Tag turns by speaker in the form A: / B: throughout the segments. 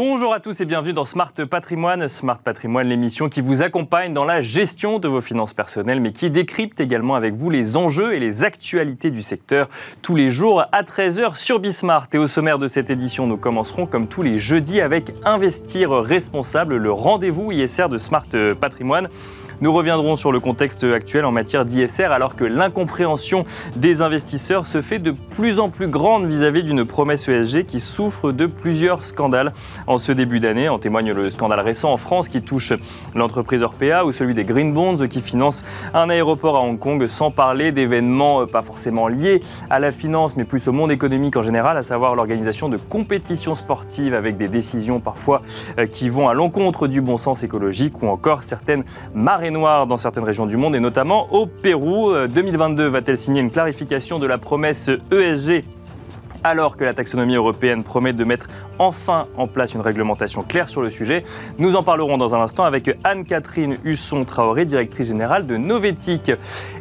A: Bonjour à tous et bienvenue dans Smart Patrimoine. Smart Patrimoine, l'émission qui vous accompagne dans la gestion de vos finances personnelles, mais qui décrypte également avec vous les enjeux et les actualités du secteur tous les jours à 13h sur Bismart. Et au sommaire de cette édition, nous commencerons comme tous les jeudis avec Investir responsable, le rendez-vous ISR de Smart Patrimoine. Nous reviendrons sur le contexte actuel en matière d'ISR alors que l'incompréhension des investisseurs se fait de plus en plus grande vis-à-vis d'une promesse ESG qui souffre de plusieurs scandales en ce début d'année. En témoigne le scandale récent en France qui touche l'entreprise Orpea ou celui des Green Bonds qui finance un aéroport à Hong Kong sans parler d'événements euh, pas forcément liés à la finance mais plus au monde économique en général, à savoir l'organisation de compétitions sportives avec des décisions parfois euh, qui vont à l'encontre du bon sens écologique ou encore certaines marées noire dans certaines régions du monde et notamment au Pérou. 2022 euh, va-t-elle signer une clarification de la promesse ESG alors que la taxonomie européenne promet de mettre enfin en place une réglementation claire sur le sujet. Nous en parlerons dans un instant avec Anne-Catherine Husson-Traoré, directrice générale de Novetic.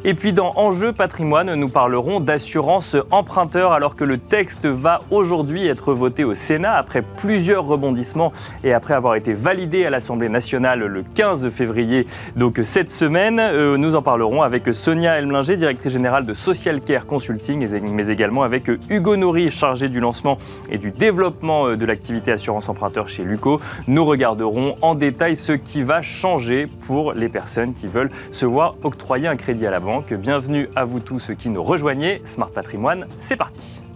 A: Et puis dans Enjeu patrimoine, nous parlerons d'assurance emprunteur alors que le texte va aujourd'hui être voté au Sénat après plusieurs rebondissements et après avoir été validé à l'Assemblée nationale le 15 février. Donc cette semaine, euh, nous en parlerons avec Sonia Elmlinger, directrice générale de Social Care Consulting, mais également avec Hugo Nourri, chargé du lancement et du développement euh, de l'activité assurance emprunteur chez Luco. Nous regarderons en détail ce qui va changer pour les personnes qui veulent se voir octroyer un crédit à la banque. Bienvenue à vous tous ceux qui nous rejoignez. Smart Patrimoine, c'est parti.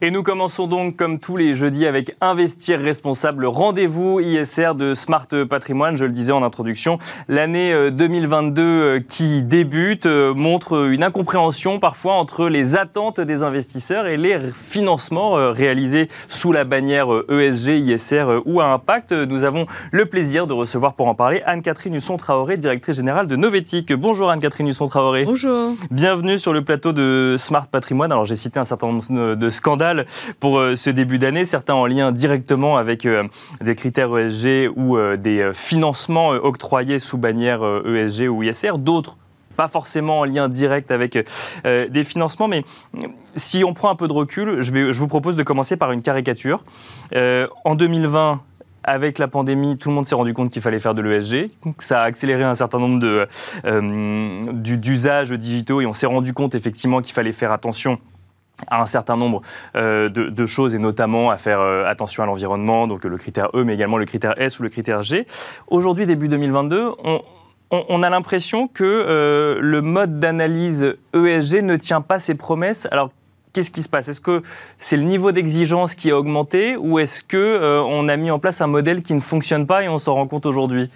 A: Et nous commençons donc comme tous les jeudis avec Investir responsable, rendez-vous ISR de Smart Patrimoine. Je le disais en introduction, l'année 2022 euh, euh, qui débute euh, montre une incompréhension parfois entre les attentes des investisseurs et les financements réalisés sous la bannière ESG, e ISR ou à impact. Nous avons le plaisir de recevoir pour en parler Anne-Catherine Husson-Traoré, directrice générale de Novetic. Bonjour Anne-Catherine Husson-Traoré.
B: Bonjour.
A: Bienvenue sur le plateau de Smart Patrimoine. Alors j'ai cité un certain nombre de scandales pour euh, ce début d'année, certains en lien directement avec euh, des critères ESG ou euh, des financements octroyés sous bannière ESG e ou ISR, d'autres pas forcément en lien direct avec des financements, mais si on prend un peu de recul, je, vous propose de commencer par une caricature. en 2020, avec la pandémie, tout le monde s'est rendu compte qu'il fallait faire de l'ESG. Ça a accéléré un certain nombre d'usages digitaux et on s'est rendu compte effectivement qu'il fallait faire attention à un certain nombre euh, de, choses et notamment à faire euh, attention à l'environnement, donc le critère E, mais également le critère S ou le critère G. Aujourd'hui, début 2022, on, a l'impression que euh, le mode d'analyse ESG ne tient pas ses promesses. Alors, qu'est-ce qui se passe? Est-ce que c'est le niveau d'exigence qui a augmenté ou est-ce que on a mis en place un modèle qui ne fonctionne pas et on s'en rend compte aujourd'hui?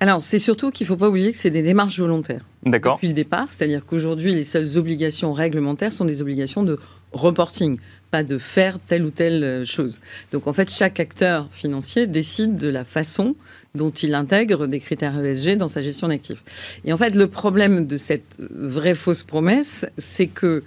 B: Alors, c'est surtout qu'il ne faut pas oublier que c'est des démarches volontaires.
A: D'accord.
B: Depuis le départ, c'est-à-dire qu'aujourd'hui, les seules obligations réglementaires sont des obligations de reporting, pas de faire telle ou telle euh, chose. Donc, en fait, chaque acteur financier décide de la façon dont il intègre des critères ESG dans sa gestion d'actifs. Et en fait, le problème de cette vraie fausse promesse, c'est que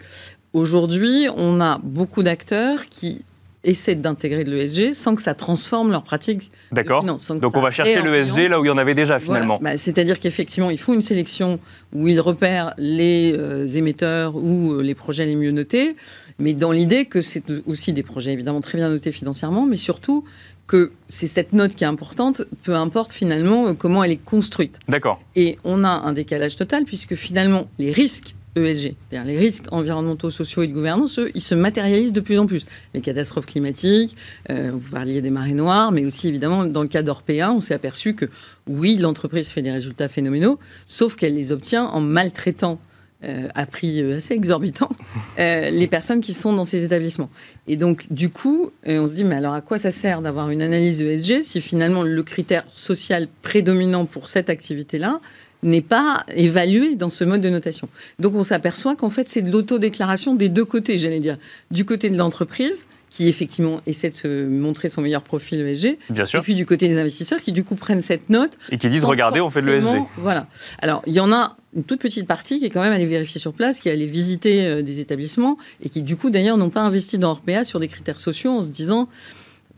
B: aujourd'hui, on a beaucoup d'acteurs qui essaient d'intégrer de l'ESG sans que ça transforme leur pratique.
A: D'accord. Donc on va chercher l'ESG là où il y en avait déjà finalement.
B: Bah, c'est-à-dire qu'effectivement, ils font une sélection où ils repèrent les euh, émetteurs ou euh, les projets les mieux notés, mais dans l'idée que c'est aussi des projets évidemment très bien notés financièrement, mais surtout que c'est cette note qui est importante, peu importe finalement euh, comment elle est construite.
A: D'accord.
B: Et on a un décalage total puisque finalement les risques ESG, c'est-à-dire les risques environnementaux, sociaux et de gouvernance, eux, ils se matérialisent de plus en plus. Les catastrophes climatiques, euh, vous parliez des marées noires, mais aussi évidemment dans le cas d'Orpea, on s'est aperçu que oui, l'entreprise fait des résultats phénoménaux, sauf qu'elle les obtient en maltraitant euh, à prix euh, assez exorbitant les personnes qui sont dans ces établissements. Et donc, du coup, on se dit, mais alors à quoi ça sert d'avoir une analyse ESG si finalement le critère social prédominant pour cette activité-là, n'est pas évalué dans ce mode de notation? Donc on s'aperçoit qu'en fait c'est de l'autodéclaration des deux côtés, j'allais dire. Du côté de l'entreprise, qui effectivement essaie de se montrer son meilleur profil ESG.
A: Bien sûr.
B: Et puis du côté des investisseurs qui du coup prennent cette note.
A: Et qui disent regardez, on fait de l'ESG.
B: Voilà. Alors il y en a une toute petite partie qui est quand même allée vérifier sur place, qui est allée visiter euh, des établissements et qui du coup d'ailleurs n'ont pas investi dans Orpea sur des critères sociaux en se disant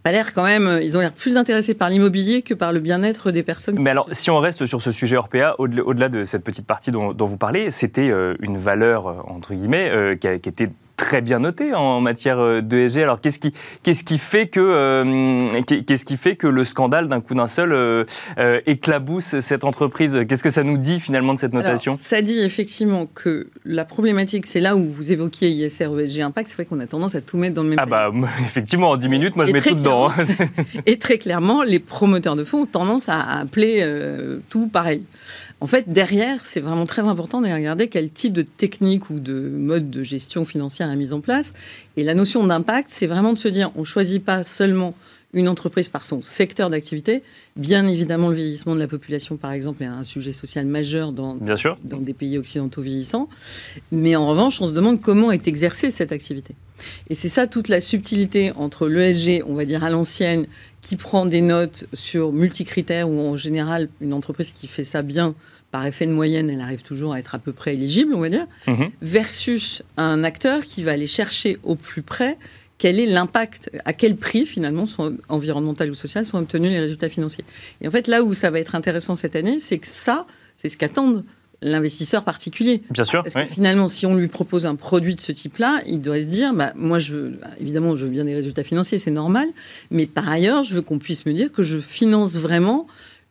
B: pas l'air quand même, ils ont l'air plus intéressés par l'immobilier que par le bien-être des personnes.
A: Mais alors, si on reste sur ce sujet Orpea, au-delà de cette petite partie dont, vous parlez, c'était euh, une valeur, euh, entre guillemets, euh, qui, a, qui, était très bien noté en matière d'ESG. Alors qu'est-ce qui, qu'est-ce qui fait que, qu'est-ce qui fait que le scandale d'un coup d'un seul éclabousse cette entreprise? Qu'est-ce que ça nous dit finalement de cette notation?
B: Ça dit effectivement que la problématique, c'est là où vous évoquiez ISR, ESG, Impact, c'est vrai qu'on a tendance à tout mettre dans le même
A: Ah bah effectivement, en 10 minutes, moi je mets tout dedans. Hein.
B: et très clairement, les promoteurs de fonds ont tendance à appeler tout pareil. En fait, derrière, c'est vraiment très important de regarder quel type de technique ou de mode de gestion financière est mis en place. Et la notion d'impact, c'est vraiment de se dire, on ne choisit pas seulement une entreprise par son secteur d'activité. Bien évidemment, le vieillissement de la population, par exemple, est un sujet social majeur dans, dans des pays occidentaux vieillissants. Mais en revanche, on se demande comment est exercée cette activité. Et c'est ça toute la subtilité entre l'ESG, on va dire à l'ancienne, qui prend des notes sur multicritères, ou en général, une entreprise qui fait ça bien par effet de moyenne, elle arrive toujours à être à peu près éligible, on va dire, mhm. versus un acteur qui va aller chercher au plus près quel est l'impact, à quel prix finalement, sont, environnemental ou social, sont obtenus les résultats financiers. Et en fait, là où ça va être intéressant cette année, c'est que ça, c'est ce qu'attendent l'investisseur particulier.
A: Bien sûr.
B: Parce que finalement, si on lui propose un produit de ce type-là, il doit se dire, bah, moi, je veux, évidemment, je veux bien des résultats financiers, c'est normal, mais par ailleurs, je veux qu'on puisse me dire que je finance vraiment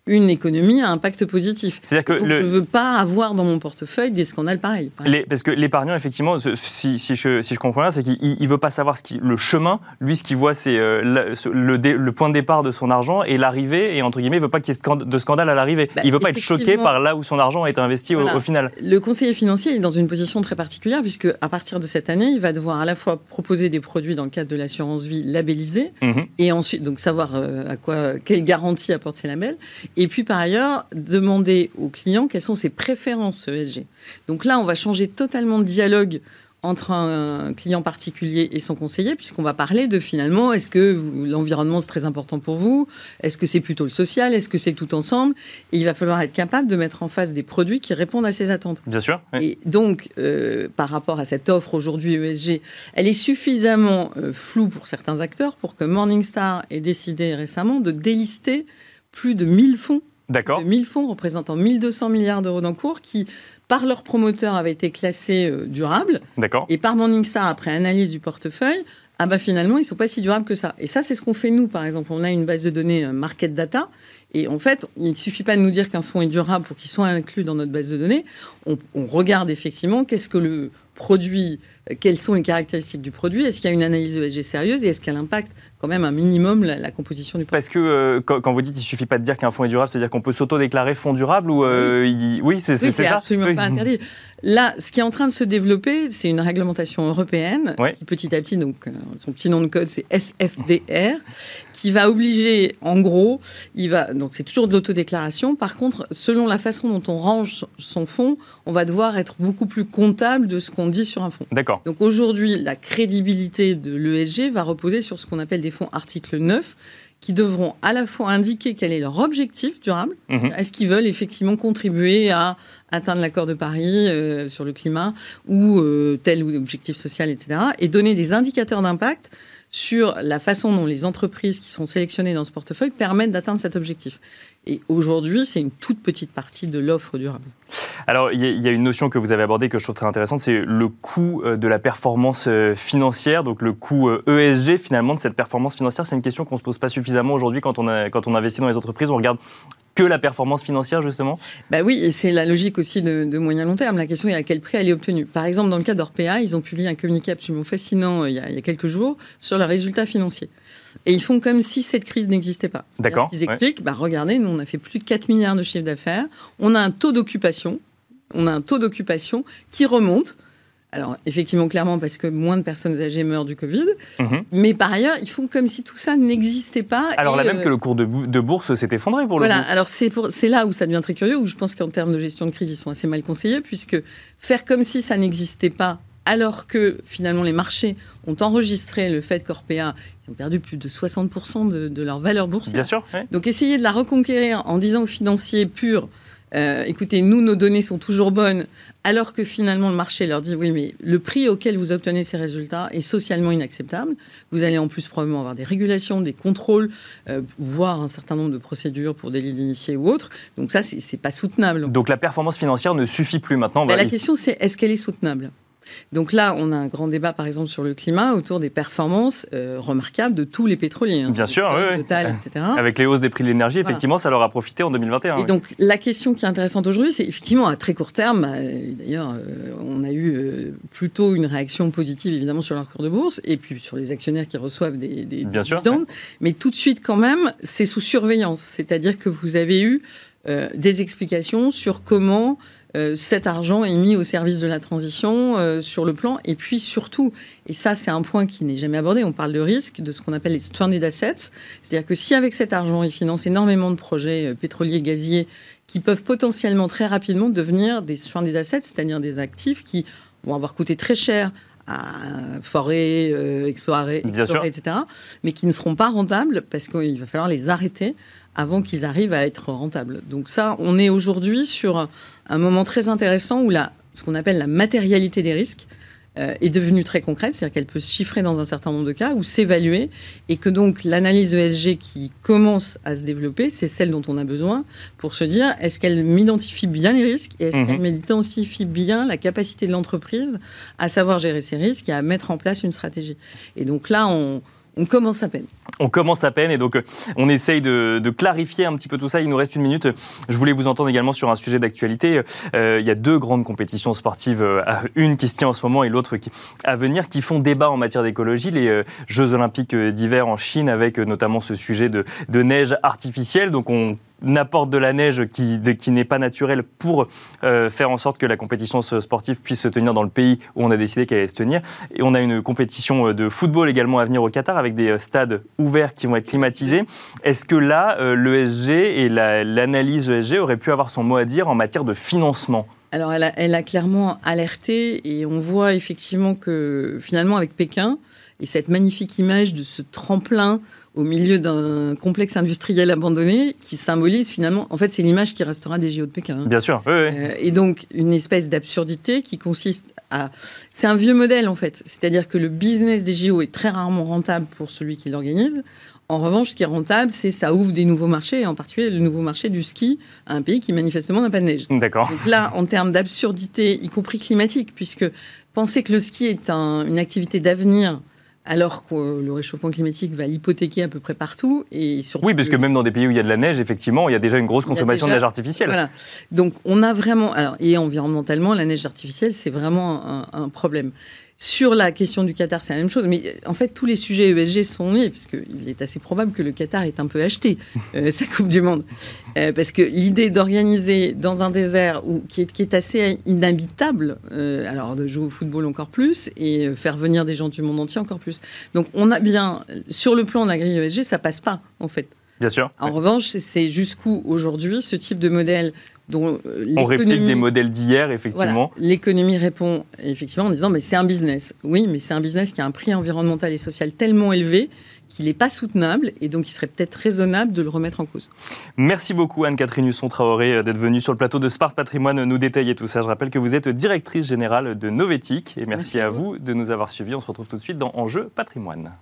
B: une économie à impact positif. C'est-à-dire que je ne veux pas avoir dans mon portefeuille des scandales pareils.
A: parce que l'épargnant, effectivement, si, si, je, si, je, comprends bien, c'est qu'il ne veut pas savoir ce qui, le chemin. Lui, ce qu'il voit, c'est euh, le, le, point de départ de son argent et l'arrivée. Et entre guillemets, il ne veut pas qu'il y ait de scandale à l'arrivée. Bah, il ne veut pas être choqué par là où son argent a été investi au, final.
B: Le conseiller financier est dans une position très particulière puisque à partir de cette année, il va devoir à la fois proposer des produits dans le cadre de l'assurance vie labellisés mhm. et ensuite donc savoir euh, à quoi, quelle garantie apporte ces labels et puis par ailleurs, demander aux clients quelles sont ses préférences ESG. Donc là, on va changer totalement de dialogue entre un client particulier et son conseiller, puisqu'on va parler de finalement, est-ce que l'environnement c'est très important pour vous? Est-ce que c'est plutôt le social? Est-ce que c'est tout ensemble? Et il va falloir être capable de mettre en face des produits qui répondent à ces attentes.
A: Bien sûr.
B: Et donc, euh, par rapport à cette offre aujourd'hui ESG, elle est suffisamment euh, floue pour certains acteurs pour que Morningstar ait décidé récemment de délister plus de 1000 fonds
A: D'accord.
B: 1000 fonds représentant 1200 milliards d'euros d'encours qui, par leurs promoteurs, avaient été classés euh, durables.
A: D'accord.
B: Et par Morningstar, après analyse du portefeuille, ah bah finalement, ils ne sont pas si durables que ça. Et ça, c'est ce qu'on fait nous, par exemple. On a une base de données euh, Market Data. Et en fait, il ne suffit pas de nous dire qu'un fonds est durable pour qu'il soit inclus dans notre base de données. On, on regarde effectivement qu'est-ce que le produit quelles sont les caractéristiques du produit, est-ce qu'il y a une analyse ESG sérieuse et est-ce qu'elle impacte quand même un minimum la, composition du produit
A: Parce que euh, quand, vous dites qu'il ne suffit pas de dire qu'un fonds est durable, c'est-à-dire qu'on peut s'auto-déclarer fonds durable ou
B: oui,
A: euh, c'est
B: oui, ça absolument pas interdit. Là, ce qui est en train de se développer, c'est une réglementation européenne qui petit à petit, donc euh, son petit nom de code c'est SFDR, qui va obliger, en gros, il va donc c'est toujours de l'autodéclaration. Par contre, selon la façon dont on range son fonds, on va devoir être beaucoup plus comptable de ce qu'on sur un fonds.
A: D'accord.
B: Donc aujourd'hui, la crédibilité de l'ESG va reposer sur ce qu'on appelle des fonds article 9 qui devront à la fois indiquer quel est leur objectif durable. Mhm. Est-ce qu'ils veulent effectivement contribuer à atteindre l'accord de Paris euh, sur le climat ou euh, tel ou objectif social, etc. Et donner des indicateurs d'impact sur la façon dont les entreprises qui sont sélectionnées dans ce portefeuille permettent d'atteindre cet objectif. Et aujourd'hui, c'est une toute petite partie de l'offre durable.
A: Alors, il y, a une notion que vous avez abordée que je trouve très intéressante, c'est le coût euh, de la performance euh, financière, donc le coût ESG euh, e finalement de cette performance financière. C'est une question qu'on ne se pose pas suffisamment aujourd'hui quand, quand on investit dans les entreprises. On regarde que la performance financière, justement?
B: Bah Oui, et c'est la logique aussi de, moyen long terme. La question est à quel prix elle est obtenue. Par exemple, dans le cas d'Orpea, ils ont publié un communiqué absolument fascinant il y, a, il y a quelques jours sur les résultats financiers. Et ils font comme si cette crise n'existait pas.
A: D'accord.
B: Ils expliquent, bah, regardez, nous, on a fait plus de 4 milliards de chiffre d'affaires, on a un taux d'occupation, on a un taux d'occupation qui remonte. Alors, effectivement, clairement, parce que moins de personnes âgées meurent du Covid. Mhm. Mais par ailleurs, ils font comme si tout ça n'existait pas.
A: Alors, là même euh, que le cours de, bourse s'est effondré pour
B: le
A: Voilà,
B: alors c'est là où ça devient très curieux, où je pense qu'en termes de gestion de crise, ils sont assez mal conseillés, puisque faire comme si ça n'existait pas alors que finalement les marchés ont enregistré le fait qu'Orpea, ils ont perdu plus de 60% de, leur valeur boursière.
A: Bien sûr.
B: Donc essayer de la reconquérir en disant aux financiers purs, euh, écoutez, nous, nos données sont toujours bonnes, alors que finalement le marché leur dit, oui, mais le prix auquel vous obtenez ces résultats est socialement inacceptable. Vous allez en plus probablement avoir des régulations, des contrôles, euh, voire un certain nombre de procédures pour délit d'initiés ou autres. Donc ça, c'est pas soutenable.
A: Donc la performance financière ne suffit plus maintenant.
B: la question, c'est est-ce qu'elle est soutenable? Donc là, on a un grand débat, par exemple, sur le climat autour des performances euh, remarquables de tous les pétroliers.
A: Hein, Bien sûr, oui,
B: Total, etc.
A: Avec les hausses des prix de l'énergie, effectivement, ça leur a profité en 2021.
B: Et donc, la question qui est intéressante aujourd'hui, c'est effectivement à très court terme, bah, d'ailleurs, euh, on a eu euh, plutôt une réaction positive, évidemment, sur leur cours de bourse, et puis sur les actionnaires qui reçoivent des, des
A: Bien
B: dividendes. Mais tout de suite, quand même, c'est sous surveillance. C'est-à-dire que vous avez eu des explications sur comment euh, cet argent est mis au service de la transition euh, sur le plan. Et puis surtout, et ça c'est un point qui n'est jamais abordé, on parle de risque, de ce qu'on appelle les stranded assets. C'est-à-dire que si avec cet argent, ils financent énormément de projets euh, pétroliers, gaziers, qui peuvent potentiellement très rapidement devenir des stranded assets, c'est-à-dire des actifs qui vont avoir coûté très cher à forer, explorer, explorer etc., mais qui ne seront pas rentables parce qu'il va falloir les arrêter avant qu'ils arrivent à être rentables. Donc ça, on est aujourd'hui sur un moment très intéressant où la, ce qu'on appelle la matérialité des risques euh, est devenue très concrète, c'est-à-dire qu'elle peut se chiffrer dans un certain nombre de cas ou s'évaluer, et que donc l'analyse ESG qui commence à se développer, c'est celle dont on a besoin pour se dire est-ce qu'elle m'identifie bien les risques et est-ce mhm. qu'elle m'identifie bien la capacité de l'entreprise à savoir gérer ses risques et à mettre en place une stratégie? Et donc là, on, on commence à peine.
A: On commence à peine et donc euh, on essaye de, clarifier un petit peu tout ça. Il nous reste une minute. Je voulais vous entendre également sur un sujet d'actualité. Euh, il y a deux grandes compétitions sportives, euh, une qui se tient en ce moment et l'autre à venir, qui font débat en matière d'écologie. Les Jeux olympiques d'hiver en Chine avec notamment ce sujet de, de neige artificielle. Donc on n'apporte de la neige qui, n'est pas naturelle pour euh, faire en sorte que la compétition sportive puisse se tenir dans le pays où on a décidé qu'elle allait se tenir. Et on a une compétition euh, de football également à venir au Qatar avec des euh, stades ouverts qui vont être climatisés. Est-ce que là, l'ESG et l'analyse ESG auraient pu avoir son mot à dire en matière de financement?
B: Alors, elle a, clairement alerté et on voit effectivement que finalement, avec Pékin et cette magnifique image de ce tremplin au milieu d'un complexe industriel abandonné qui symbolise finalement, en fait, c'est l'image qui restera des JO de Pékin.
A: Hein. Bien sûr. Oui, oui.
B: Euh, et donc une espèce d'absurdité qui consiste à, c'est un vieux modèle en fait, c'est-à-dire que le business des JO est très rarement rentable pour celui qui l'organise. En revanche, ce qui est rentable, c'est ça ouvre des nouveaux marchés, en particulier le nouveau marché du ski à un pays qui manifestement n'a pas de neige.
A: D'accord.
B: Donc là, en termes d'absurdité, y compris climatique, puisque penser que le ski est une activité d'avenir alors que le réchauffement climatique va l'hypothéquer à peu près partout. Et
A: surtout oui, parce que même dans des pays où il y a de la neige, effectivement, il y a déjà une grosse consommation de neige artificielle.
B: Voilà. Donc on a vraiment, et environnementalement, la neige artificielle, c'est vraiment un, un problème. Sur la question du Qatar, c'est la même chose. Mais euh, en fait, tous les sujets ESG sont nés, parce qu'il est assez probable que le Qatar ait un peu acheté euh, sa Coupe du Monde. Euh, parce que l'idée d'organiser dans un désert où, qui, est, qui est assez inhabitable, alors de jouer au football encore plus, et faire venir des gens du monde entier encore plus. Donc on a bien, sur le plan de la grille ESG, ça passe pas, en fait.
A: Bien sûr.
B: En revanche, c'est jusqu'où aujourd'hui ce type de modèle
A: dont euh, on réplique des modèles d'hier, effectivement.
B: L'économie répond effectivement en disant mais c'est un business. Oui, mais c'est un business qui a un prix environnemental et social tellement élevé qu'il n'est pas soutenable et donc il serait peut-être raisonnable de le remettre en cause.
A: Merci beaucoup Anne-Catherine Husson-Traoré euh, d'être venue sur le plateau de Spart Patrimoine nous détailler tout ça. Je rappelle que vous êtes directrice générale de Novetic et merci, à vous de nous avoir suivis. On se retrouve tout de suite dans Enjeu Patrimoine.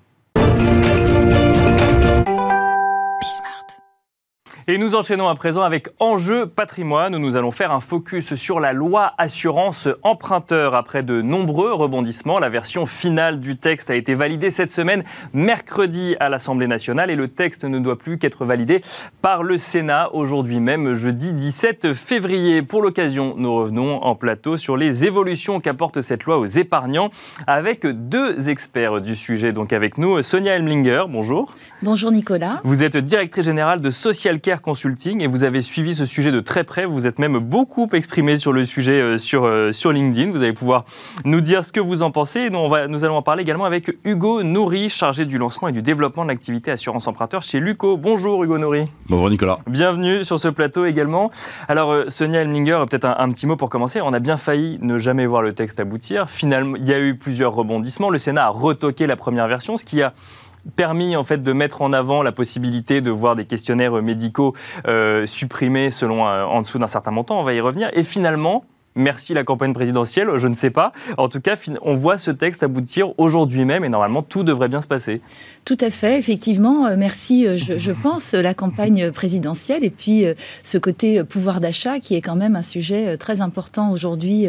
A: Et nous enchaînons à présent avec Enjeu patrimoine où nous allons faire un focus sur la loi assurance emprunteur. Après de nombreux rebondissements, la version finale du texte a été validée cette semaine, mercredi à l'Assemblée nationale, et le texte ne doit plus qu'être validé par le Sénat aujourd'hui même, jeudi 17 février. Pour l'occasion, nous revenons en plateau sur les évolutions qu'apporte cette loi aux épargnants avec deux experts du sujet. Donc avec nous, Sonia Elmlinger, bonjour.
C: Bonjour Nicolas.
A: Vous êtes directrice générale de Social Care Consulting et vous avez suivi ce sujet de très près. Vous êtes même beaucoup exprimé sur le sujet euh, sur, euh, sur LinkedIn. Vous allez pouvoir nous dire ce que vous en pensez. Et nous, on va, nous allons en parler également avec Hugo Nourri, chargé du lancement et du développement de l'activité assurance emprunteur chez Luco. Bonjour Hugo Nourri.
D: Bonjour Nicolas.
A: Bienvenue sur ce plateau également. Alors euh, Sonia Elminger, peut-être un, un, petit mot pour commencer. On a bien failli ne jamais voir le texte aboutir. Finalement, il y a eu plusieurs rebondissements. Le Sénat a retoqué la première version, ce qui a permis en fait de mettre en avant la possibilité de voir des questionnaires médicaux euh, supprimés selon euh, en dessous d'un certain montant. On va y revenir. Et finalement, Merci la campagne présidentielle, je ne sais pas. En tout cas, on voit ce texte aboutir aujourd'hui même et normalement tout devrait bien se passer.
C: Tout à fait, effectivement. Euh, merci, euh, je, pense, la campagne présidentielle et puis euh, ce côté pouvoir d'achat qui est quand même un sujet très important aujourd'hui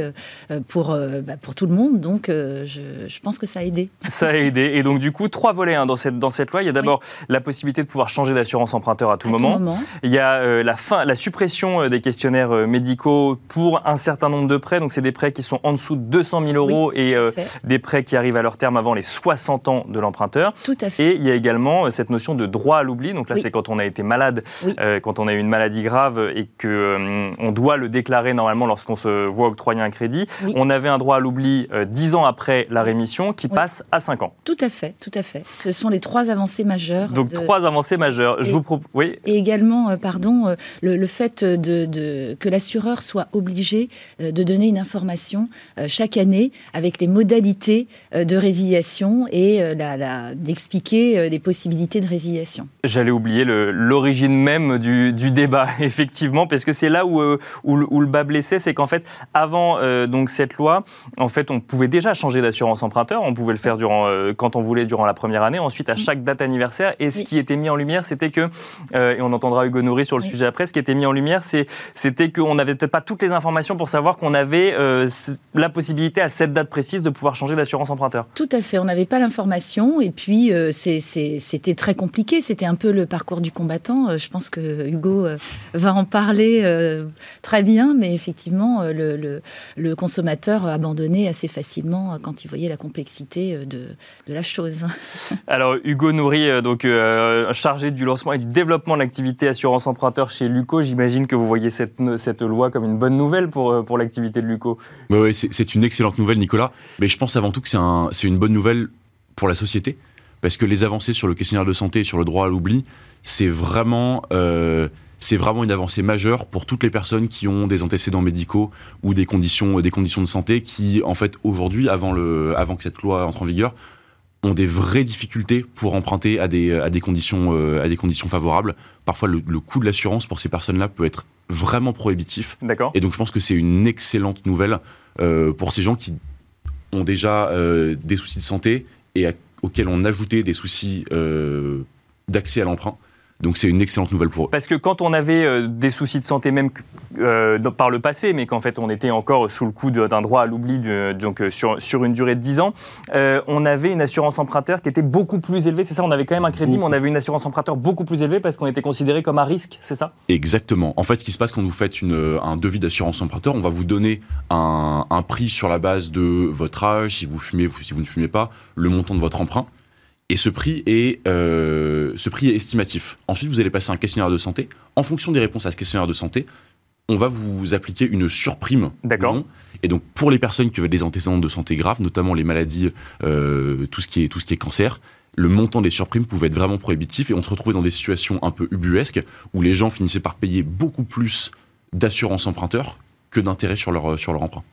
C: pour, bah, pour tout le monde. Donc, je, pense que ça a aidé.
A: Ça a aidé. Et donc, du coup, trois volets hein, dans, cette, dans cette loi. Il y a d'abord la possibilité de pouvoir changer d'assurance emprunteur à tout, moment. Il y a la, fin, la suppression des questionnaires médicaux pour un certain nombre de prêts. Donc, c'est des prêts qui sont en dessous de 200 000 euros et euh, des prêts qui arrivent à leur terme avant les 60 ans de l'emprunteur.
C: Tout à fait.
A: Et il y a également euh, cette notion de droit à l'oubli. Donc là, c'est quand on a été malade, euh, quand on a eu une maladie grave et que on doit le déclarer normalement lorsqu'on se voit octroyer un crédit. On avait un droit à l'oubli 10 ans après la rémission qui passe à 5 ans.
C: Tout à fait, tout à fait. Ce sont les trois avancées majeures.
A: Donc trois avancées majeures. Je vous propose. Oui.
C: Et également, pardon, le, fait de, de que l'assureur soit obligé de donner une information euh, chaque année avec les modalités euh, de résiliation et euh, la, d'expliquer les possibilités de résiliation.
A: J'allais oublier l'origine même du, débat, effectivement, parce que c'est là où, où, le bas blessé, c'est qu'en fait, avant donc cette loi, en fait, on pouvait déjà changer d'assurance emprunteur, on pouvait le faire durant, quand on voulait durant la première année, ensuite à chaque date anniversaire, et ce qui était mis en lumière, c'était que, et on entendra Hugo Nourri sur le sujet après, ce qui était mis en lumière, c'était qu'on n'avait peut-être pas toutes les informations pour savoir qu'on avait euh, la possibilité à cette date précise de pouvoir changer d'assurance emprunteur.
C: Tout à fait, on n'avait pas l'information et puis euh, c'était très compliqué, c'était un peu le parcours du combattant. Euh, je pense que Hugo va en parler très bien, mais effectivement, le, le, consommateur abandonnait assez facilement quand il voyait la complexité de, de la chose.
A: Alors Hugo Nourri, donc chargé du lancement et du développement de l'activité assurance emprunteur chez Luco, j'imagine que vous voyez cette, cette loi comme une bonne nouvelle pour, pour l'activité de Luco.
D: Oui, c'est une excellente nouvelle, Nicolas. Mais je pense avant tout que c'est une bonne nouvelle pour la société, parce que les avancées sur le questionnaire de santé et sur le droit à l'oubli, c'est vraiment, euh, une avancée majeure pour toutes les personnes qui ont des antécédents médicaux ou des conditions, de santé qui, en fait, aujourd'hui, avant que cette loi entre en vigueur, ont des vraies difficultés pour emprunter à des, à des, conditions, euh, à des conditions favorables. Parfois, le, le coût de l'assurance pour ces personnes-là peut être vraiment prohibitif.
A: D'accord.
D: Et donc, je pense que c'est une excellente nouvelle euh, pour ces gens qui ont déjà euh, des soucis de santé et auxquels on ajoutait des soucis d'accès à l'emprunt. Donc c'est une excellente nouvelle pour eux.
A: Parce que quand on avait euh, des soucis de santé même euh, par le passé, mais qu'en fait on était encore sous le coup d'un droit à l'oubli donc euh, sur, sur une durée de 10 ans, on avait une assurance emprunteur qui était beaucoup plus élevée. C'est ça, on avait quand même un crédit, mais on avait une assurance emprunteur beaucoup plus élevée parce qu'on était considéré comme à risque, c'est ça?
D: Exactement. En fait, ce qui se passe quand vous faites une, un devis d'assurance emprunteur, on va vous donner un, un prix sur la base de votre âge, si vous fumez, si vous ne fumez pas, le montant de votre emprunt. Et ce prix est, euh, ce prix est estimatif. Ensuite, vous allez passer un questionnaire de santé. En fonction des réponses à ce questionnaire de santé, on va vous appliquer une surprime.
A: D'accord.
D: Et donc, pour les personnes qui ont des antécédents de santé graves, notamment les maladies, euh, tout, ce qui est, tout ce qui est cancer, le montant des surprimes pouvait être vraiment prohibitif et on se retrouvait dans des situations un peu ubuesques où les gens finissaient par payer beaucoup plus d'assurance emprunteur que d'intérêt sur leur, sur leur emprunt.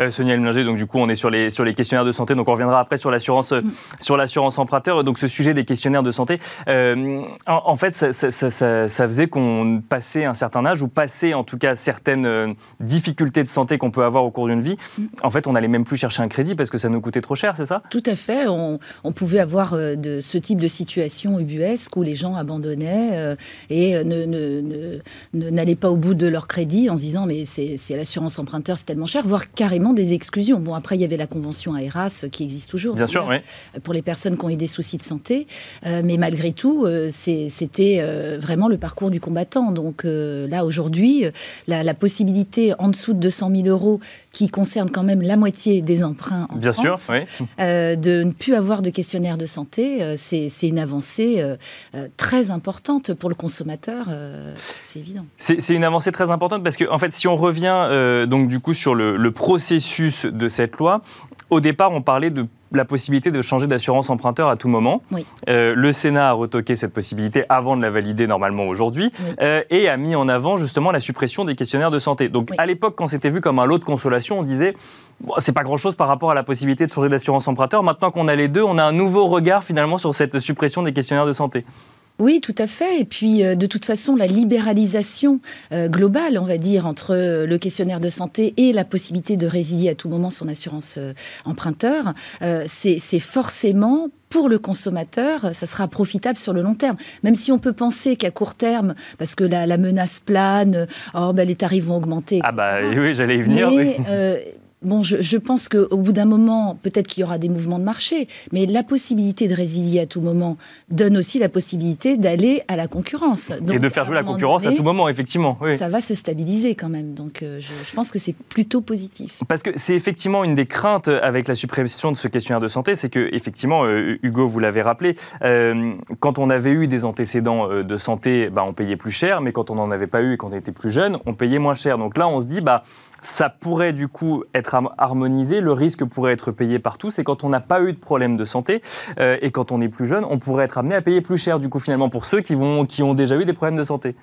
A: Euh, Sonia Elminger, donc du coup, on est sur les, sur les questionnaires de santé, donc on reviendra après sur l'assurance euh, sur l'assurance emprunteur. Donc ce sujet des questionnaires de santé, euh, en, fait, ça, faisait qu'on passait un certain âge ou passait en tout cas certaines difficultés de santé qu'on peut avoir au cours d'une vie. En fait, on n'allait même plus chercher un crédit parce que ça nous coûtait trop cher, c'est ça?
C: Tout à fait. On, pouvait avoir de ce type de situation ubuesque où les gens abandonnaient et ne, n'allaient pas au bout de leur crédit en se disant mais c'est, l'assurance emprunteur, c'est tellement cher, voire carrément des exclusions. Bon, après, il y avait la convention AERAS qui existe toujours.
A: Bien sûr, oui.
C: Pour les personnes qui ont eu des soucis de santé. Euh, mais malgré tout, euh, c'était euh, vraiment le parcours du combattant. Donc là, aujourd'hui, la, possibilité en dessous de 200 000 euros, qui concerne quand même la moitié des emprunts en
A: Bien
C: sûr,
A: oui.
C: de ne plus avoir de questionnaire de santé, c'est une avancée très importante pour le consommateur. c'est évident.
A: C'est une avancée très importante parce que, en fait, si on revient donc du coup sur le, le processus de cette loi, au départ, on parlait de la possibilité de changer d'assurance emprunteur à tout moment. Euh, le Sénat a retoqué cette possibilité avant de la valider normalement aujourd'hui euh, et a mis en avant justement la suppression des questionnaires de santé. Donc à l'époque, quand c'était vu comme un lot de consolation, on disait bon, c'est pas grand chose par rapport à la possibilité de changer d'assurance emprunteur. Maintenant qu'on a les deux, on a un nouveau regard finalement sur cette suppression des questionnaires de santé.
C: Oui, tout à fait. Et puis, euh, de toute façon, la libéralisation euh, globale, on va dire, entre euh, le questionnaire de santé et la possibilité de résilier à tout moment son assurance emprunteur, c'est forcément pour le consommateur, ça sera profitable sur le long terme. Même si on peut penser qu'à court terme, parce que la, menace plane, oh, ben, les tarifs vont augmenter.
A: Ah bah oui, j'allais y venir.
C: Bon, je, pense qu'au bout d'un moment, peut-être qu'il y aura des mouvements de marché, mais la possibilité de résilier à tout moment donne aussi la possibilité d'aller à la concurrence.
A: et de faire jouer la concurrence à tout moment, effectivement.
C: Ça va se stabiliser quand même. Donc, euh, je, pense que c'est plutôt positif.
A: Parce que c'est effectivement une des craintes avec la suppression de ce questionnaire de santé, c'est que, effectivement, euh, Hugo, vous l'avez rappelé, euh, quand on avait eu des antécédents de santé, bah, on payait plus cher, mais quand on n'en avait pas eu et qu'on était plus jeune, on payait moins cher. Donc là, on se dit, bah, ça pourrait du coup être harmonisé, le risque pourrait être payé par tous, et quand on n'a pas eu de problème de santé, euh, et quand on est plus jeune, on pourrait être amené à payer plus cher du coup finalement pour ceux qui, vont, qui ont déjà eu des problèmes de santé.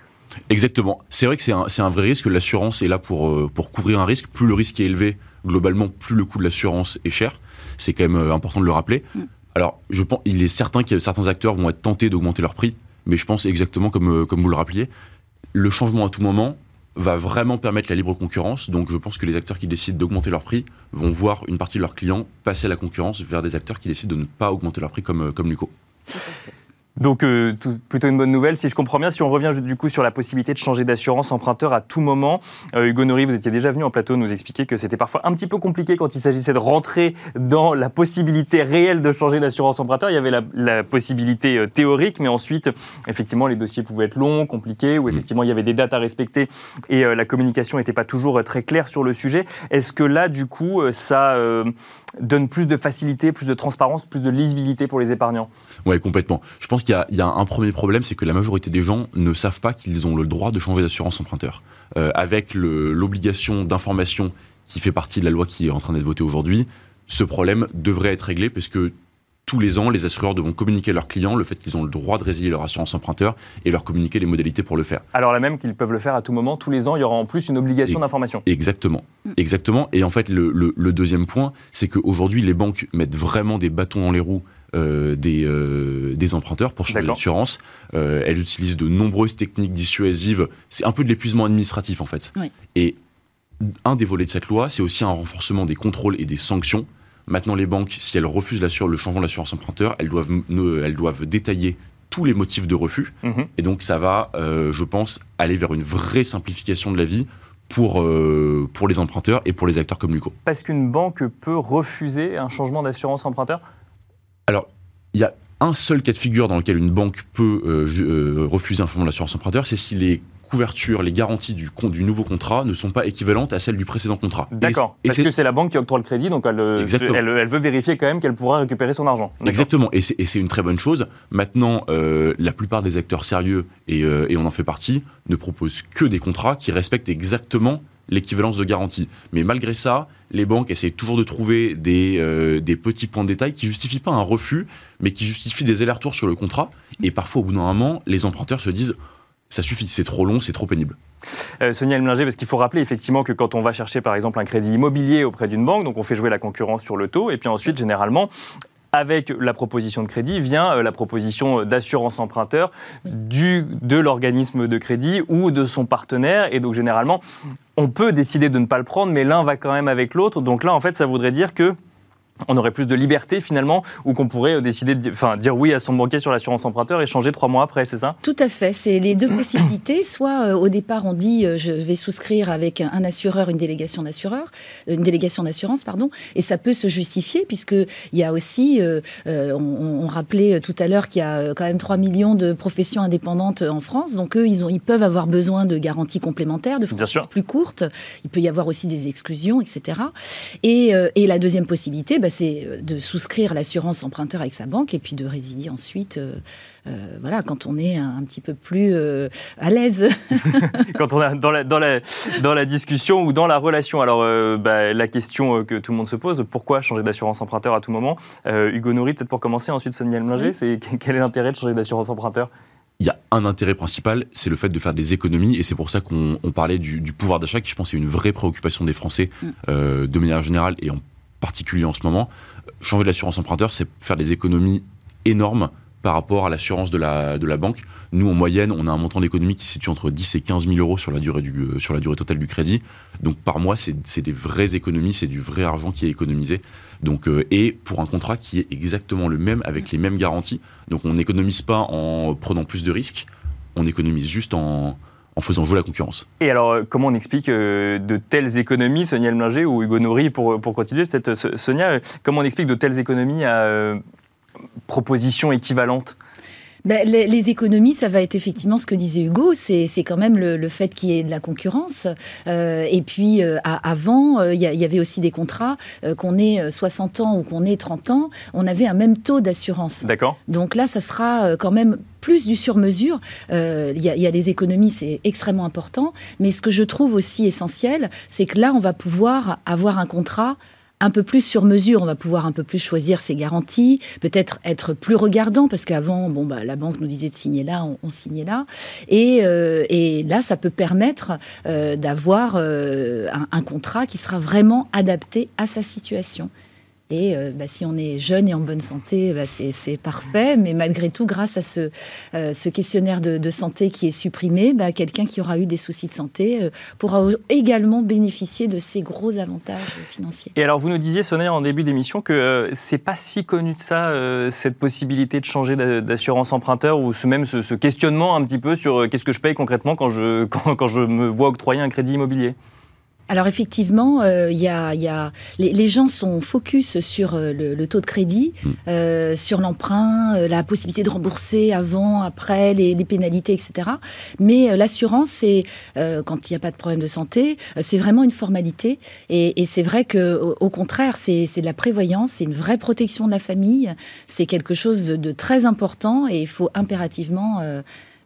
D: Exactement. C'est vrai que c'est un, un, vrai risque. L'assurance est là pour, euh, pour couvrir un risque. Plus le risque est élevé, globalement, plus le coût de l'assurance est cher. C'est quand même euh, important de le rappeler. Mm. Alors, je pense, il est certain que certains acteurs vont être tentés d'augmenter leur prix, mais je pense exactement comme, comme vous le rappeliez, le changement à tout moment, va vraiment permettre la libre concurrence. Donc je pense que les acteurs qui décident d'augmenter leur prix vont voir une partie de leurs clients passer à la concurrence vers des acteurs qui décident de ne pas augmenter leur prix comme, euh, comme Luco.
A: Donc euh, plutôt une bonne nouvelle, si je comprends bien. Si on revient du coup sur la possibilité de changer d'assurance emprunteur à tout moment, euh, Hugo Nori, vous étiez déjà venu en plateau nous expliquer que c'était parfois un petit peu compliqué quand il s'agissait de rentrer dans la possibilité réelle de changer d'assurance emprunteur. Il y avait la, possibilité euh, théorique, mais ensuite, effectivement, les dossiers pouvaient être longs, compliqués, ou mm. effectivement, il y avait des dates à respecter et la communication n'était pas toujours très claire sur le sujet. Est-ce que là, du coup, ça donne plus de facilité, plus de transparence, plus de lisibilité pour les épargnants
D: Oui, complètement. Je pense qu'il y, a un premier problème, c'est que la majorité des gens ne savent pas qu'ils ont le droit de changer d'assurance emprunteur. Euh, avec l'obligation d'information qui fait partie de la loi qui est en train d'être votée aujourd'hui, ce problème devrait être réglé parce que tous les ans, les assureurs devront communiquer à leurs clients le fait qu'ils ont le droit de résilier leur assurance emprunteur et leur communiquer les modalités pour le faire.
A: Alors là même qu'ils peuvent le faire à tout moment, tous les ans, il y aura en plus une obligation d'information.
D: Exactement. Exactement. Et en fait, le, deuxième point, c'est qu'aujourd'hui, les banques mettent vraiment des bâtons dans les roues euh, des, euh, des emprunteurs pour changer l'assurance. Euh, elles utilisent de nombreuses techniques dissuasives. C'est un peu de l'épuisement administratif, en fait. Et un des volets de cette loi, c'est aussi un renforcement des contrôles et des sanctions Maintenant, les banques, si elles refusent le changement d'assurance emprunteur, elles doivent, elles doivent détailler tous les motifs de refus. Mhm. Et donc, ça va, euh, je pense, aller vers une vraie simplification de la vie pour, euh, pour les emprunteurs et pour les acteurs comme Luco.
A: Parce qu'une banque peut refuser un changement d'assurance emprunteur?
D: Alors, il y a un seul cas de figure dans lequel une banque peut euh, refuser un changement d'assurance emprunteur, c'est si les couverture, les garanties du, du nouveau contrat ne sont pas équivalentes à celles du précédent contrat.
A: D'accord, parce que c'est la banque qui octroie le crédit, donc elle, euh, elle, veut vérifier quand même qu'elle pourra récupérer son argent.
D: Exactement, et c'est une très bonne chose. Maintenant, euh, la plupart des acteurs sérieux, euh, et, on en fait partie, ne proposent que des contrats qui respectent exactement l'équivalence de garantie. Mais malgré ça, les banques essaient toujours de trouver des, des petits points de détail qui justifient pas un refus, mais qui justifient des allers-retours sur le contrat. Et parfois, au bout d'un moment, les emprunteurs se disent ça suffit, c'est trop long, c'est trop pénible.
A: Euh, Sonia Elminger, parce qu'il faut rappeler effectivement que quand on va chercher par exemple un crédit immobilier auprès d'une banque, donc on fait jouer la concurrence sur le taux, et puis ensuite généralement avec la proposition de crédit vient euh, la proposition d'assurance emprunteur du, de l'organisme de crédit ou de son partenaire. Et donc généralement, on peut décider de ne pas le prendre, mais l'un va quand même avec l'autre. Donc là, en fait, ça voudrait dire que on aurait plus de liberté finalement, ou qu'on pourrait euh, décider de enfin, dire oui à son banquier sur l'assurance emprunteur et changer trois mois après, c'est ça?
C: Tout à fait, c'est les deux possibilités. Soit euh, au départ on dit euh, je vais souscrire avec un, assureur une délégation d'assureur, une délégation d'assurance pardon, et ça peut se justifier puisque il y a aussi, on, rappelait tout à l'heure qu'il y a quand même 3 millions de professions indépendantes en France, donc eux ils, ont, ils peuvent avoir besoin de garanties complémentaires, de franchises plus courtes. Il peut y avoir aussi des exclusions, etc. Et, et la deuxième possibilité, bah, c'est euh, de souscrire l'assurance emprunteur avec sa banque et puis de résilier ensuite. Euh, euh, voilà, quand on est un, petit peu plus à l'aise.
A: quand on est dans la, dans, la, dans la discussion ou dans la relation. Alors, bah, la question que tout le monde se pose, pourquoi changer d'assurance emprunteur à tout moment? Hugo Nourri, peut-être pour commencer, ensuite Sonia Elminger, c'est quel est l'intérêt de changer d'assurance emprunteur?
D: Il y a un intérêt principal, c'est le fait de faire des économies, et c'est pour ça qu'on parlait du, pouvoir d'achat, qui je pense est une vraie préoccupation des Français mm. de manière générale, et en particulier en ce moment. Changer l'assurance emprunteur, c'est faire des économies énormes par rapport à l'assurance de la, de la banque. Nous, en moyenne, on a un montant d'économie qui se situe entre 10 et 15 000 euros sur la durée, du, euh, sur la durée totale du crédit. Donc par mois, c'est des vraies économies, c'est du vrai argent qui est économisé. Donc, euh, et pour un contrat qui est exactement le même, avec les mêmes garanties. Donc on n'économise pas en prenant plus de risques, on économise juste en, en faisant jouer la concurrence.
A: Et alors, euh, comment on explique de telles économies, Sonia Elminger ou Hugo Nori, pour, pour continuer, peut-être Sonia, comment on explique de telles économies à propositions équivalentes?
C: Ben, les, économies, ça va être effectivement ce que disait Hugo, c'est quand même le, fait qu'il y ait de la concurrence. Euh, et puis, euh, avant, euh, il y, avait aussi des contrats, qu'on ait 60 ans ou qu'on ait 30 ans, on avait un même taux d'assurance.
A: D'accord.
C: Donc là, ça sera quand même plus du sur-mesure. Il y, y, a des économies, c'est extrêmement important. Mais ce que je trouve aussi essentiel, c'est que là, on va pouvoir avoir un contrat un peu plus sur mesure. On va pouvoir un peu plus choisir ses garanties, peut-être être plus regardant, parce qu'avant, bon, bah, la banque nous disait de signer là, on, signait là. Et, euh, et, là, ça peut permettre euh, d'avoir euh, un, contrat qui sera vraiment adapté à sa situation. Et euh, bah, si on est jeune et en bonne santé, bah, c'est parfait. Mais malgré tout, grâce à ce, euh, questionnaire de, santé qui est supprimé, bah, quelqu'un qui aura eu des soucis de santé euh, pourra également bénéficier de ces gros avantages financiers.
A: Et alors, vous nous disiez, Sonia, en début d'émission, que c'est pas si connu de ça, cette possibilité de changer d'assurance emprunteur ou ce, même ce, questionnement un petit peu sur qu'est-ce que je paye concrètement quand je, quand je me vois octroyer un crédit immobilier?
C: Alors effectivement, euh, y a, y a, les, gens sont focus sur euh, le, taux de crédit, hmm. euh, sur l'emprunt, euh, la possibilité de rembourser avant, après, les, pénalités, etc. Mais l'assurance, c'est quand il n'y a pas de problème de santé, c'est vraiment une formalité. Et, et c'est vrai que, au, contraire, c'est de la prévoyance, c'est une vraie protection de la famille, c'est quelque chose de, de, très important et il faut impérativement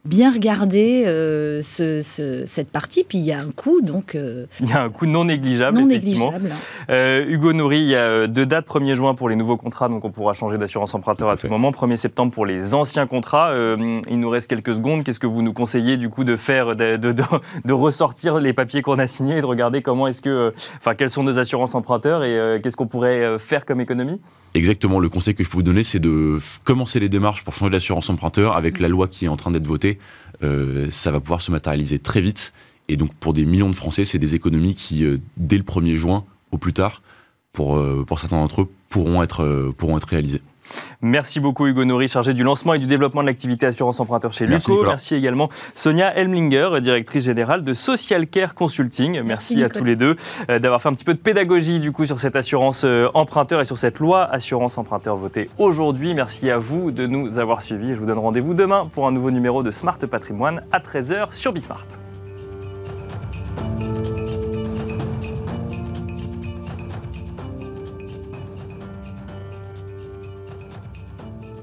C: bien regarder euh, cette partie. Puis il y a un coût, donc.
A: Euh, il y a un coût non négligeable,
C: non négligeable.
A: Euh, Hugo Nourri, il y a deux dates 1er juin pour les nouveaux contrats, donc on pourra changer d'assurance emprunteur à tout moment. 1er septembre pour les anciens contrats. il nous reste quelques secondes. Qu'est-ce que vous nous conseillez du coup de faire, de, de, ressortir les papiers qu'on a signés et de regarder comment est-ce que, enfin, quelles sont nos assurances emprunteurs et qu'est-ce qu'on pourrait faire comme économie?
D: Exactement. Le conseil que je peux vous donner, c'est de commencer les démarches pour changer d'assurance emprunteur avec la loi qui est en train d'être votée euh, ça va pouvoir se matérialiser très vite. Et donc pour des millions de Français, c'est des économies qui, euh, dès le 1er juin, au plus tard, pour, euh, pour certains d'entre eux, pourront être réalisées.
A: Merci beaucoup Hugo Nori, chargé du lancement et du développement de l'activité assurance emprunteur chez Luco. Merci, également Sonia Elmlinger, directrice générale de Social Care Consulting. Merci, à tous les deux euh, d'avoir fait un petit peu de pédagogie du coup sur cette assurance euh, emprunteur et sur cette loi assurance emprunteur votée aujourd'hui. Merci à vous de nous avoir suivis. Je vous donne rendez-vous demain pour un nouveau numéro de Smart Patrimoine à 13h sur Bismart.